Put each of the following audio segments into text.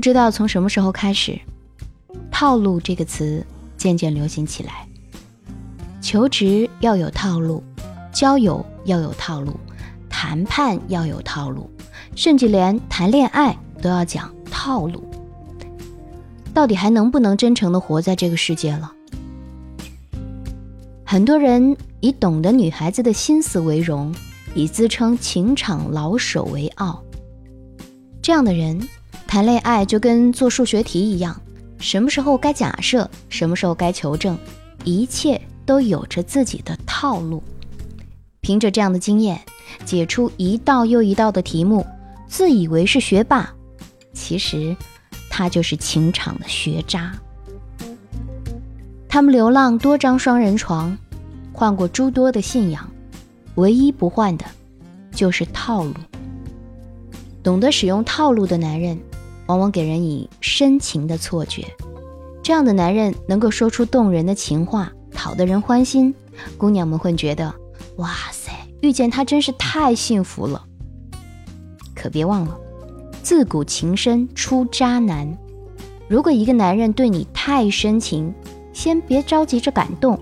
不知道从什么时候开始，“套路”这个词渐渐流行起来。求职要有套路，交友要有套路，谈判要有套路，甚至连谈恋爱都要讲套路。到底还能不能真诚的活在这个世界了？很多人以懂得女孩子的心思为荣，以自称情场老手为傲。这样的人谈恋爱就跟做数学题一样，什么时候该假设，什么时候该求证，一切都有着自己的套路。凭着这样的经验，解出一道又一道的题目，自以为是学霸，其实。他就是情场的学渣。他们流浪多张双人床，换过诸多的信仰，唯一不换的，就是套路。懂得使用套路的男人，往往给人以深情的错觉。这样的男人能够说出动人的情话，讨得人欢心，姑娘们会觉得，哇塞，遇见他真是太幸福了。可别忘了。自古情深出渣男。如果一个男人对你太深情，先别着急着感动，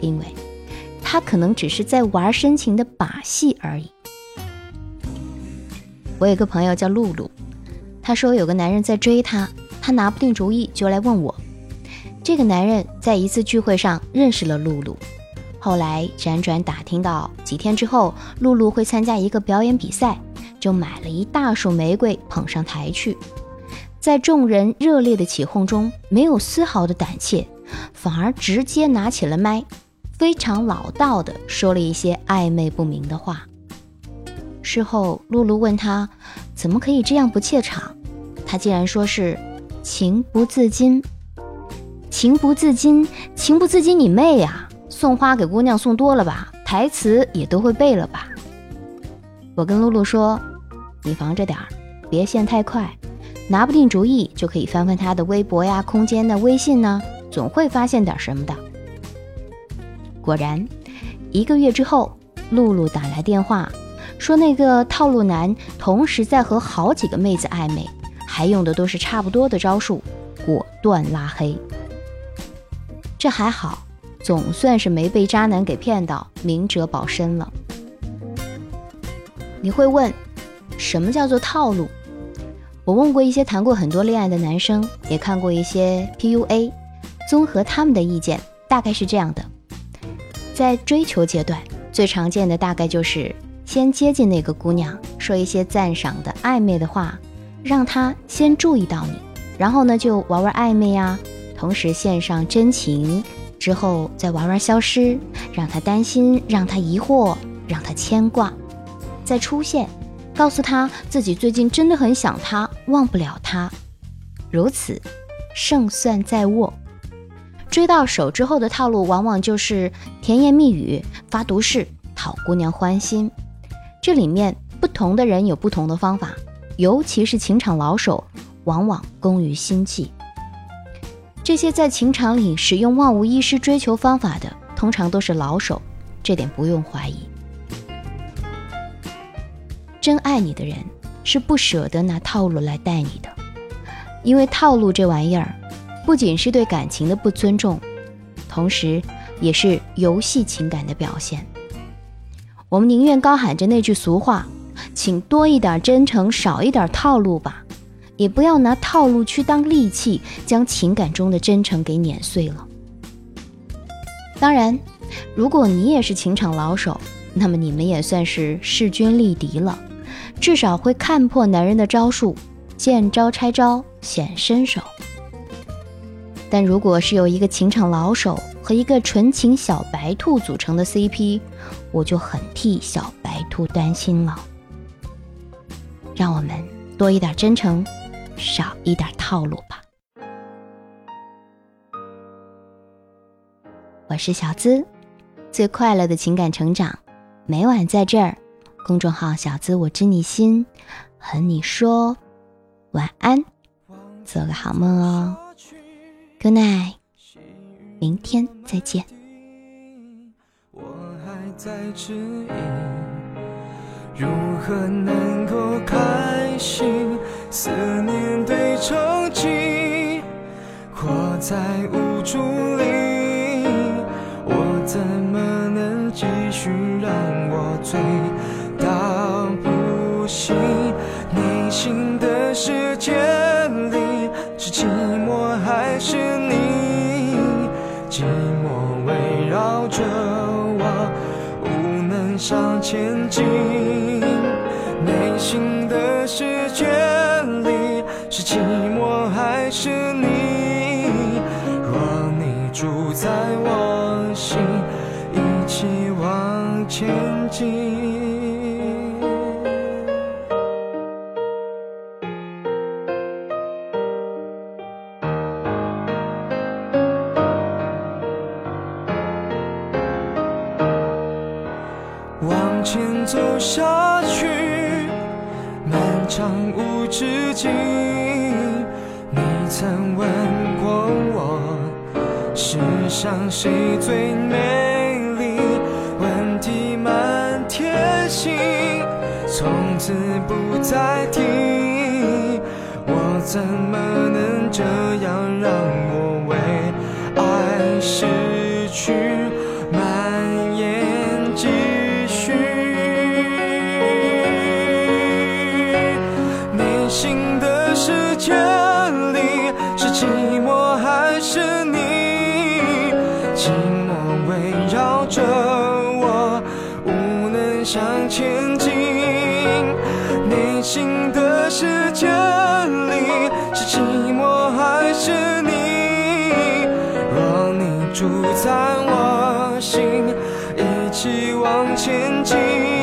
因为他可能只是在玩深情的把戏而已。我有个朋友叫露露，她说有个男人在追她，她拿不定主意，就来问我。这个男人在一次聚会上认识了露露，后来辗转打听到几天之后，露露会参加一个表演比赛。就买了一大束玫瑰捧上台去，在众人热烈的起哄中，没有丝毫的胆怯，反而直接拿起了麦，非常老道的说了一些暧昧不明的话。事后，露露问他怎么可以这样不怯场，他竟然说是情不自禁。情不自禁，情不自禁你妹呀！送花给姑娘送多了吧，台词也都会背了吧？我跟露露说。你防着点儿，别陷太快，拿不定主意就可以翻翻他的微博呀、空间的微信呢，总会发现点什么的。果然，一个月之后，露露打来电话，说那个套路男同时在和好几个妹子暧昧，还用的都是差不多的招数，果断拉黑。这还好，总算是没被渣男给骗到，明哲保身了。你会问？什么叫做套路？我问过一些谈过很多恋爱的男生，也看过一些 PUA，综合他们的意见，大概是这样的：在追求阶段，最常见的大概就是先接近那个姑娘，说一些赞赏的暧昧的话，让她先注意到你，然后呢就玩玩暧昧呀，同时献上真情，之后再玩玩消失，让她担心，让她疑惑，让她牵挂，再出现。告诉他自己最近真的很想她，忘不了她，如此胜算在握。追到手之后的套路，往往就是甜言蜜语、发毒誓、讨姑娘欢心。这里面不同的人有不同的方法，尤其是情场老手，往往工于心计。这些在情场里使用万无一失追求方法的，通常都是老手，这点不用怀疑。真爱你的人是不舍得拿套路来待你的，因为套路这玩意儿，不仅是对感情的不尊重，同时也是游戏情感的表现。我们宁愿高喊着那句俗话，请多一点真诚，少一点套路吧，也不要拿套路去当利器，将情感中的真诚给碾碎了。当然，如果你也是情场老手，那么你们也算是势均力敌了。至少会看破男人的招数，见招拆招，显身手。但如果是有一个情场老手和一个纯情小白兔组成的 CP，我就很替小白兔担心了。让我们多一点真诚，少一点套路吧。我是小资，最快乐的情感成长，每晚在这儿。公众号“小资我知你心”，和你说晚安，做个好梦哦，Good night，明天再见。我还在质疑如何能够开心？思念堆成疾，活在无助里，我怎么能继续让我醉寂寞围绕着我，无能向前进。内心的世界里，是寂寞还是你？若你住在我心，一起往前进。走下去，漫长无止境。你曾问过我，世上谁最美丽？问题满天星，从此不再提。我怎么能这样让我为爱失去寂寞围绕着我，无能向前进。内心的世界里，是寂寞还是你？若你住在我心，一起往前进。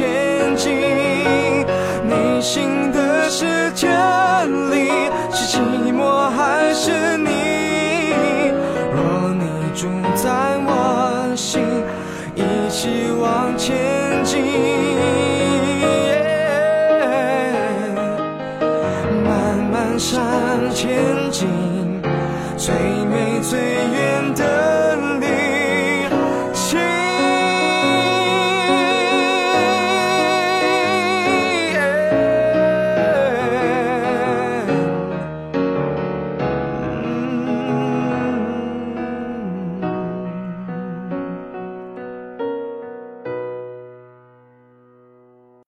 前进。内心的世界里，是寂寞还是你？若你住在我心，一起往前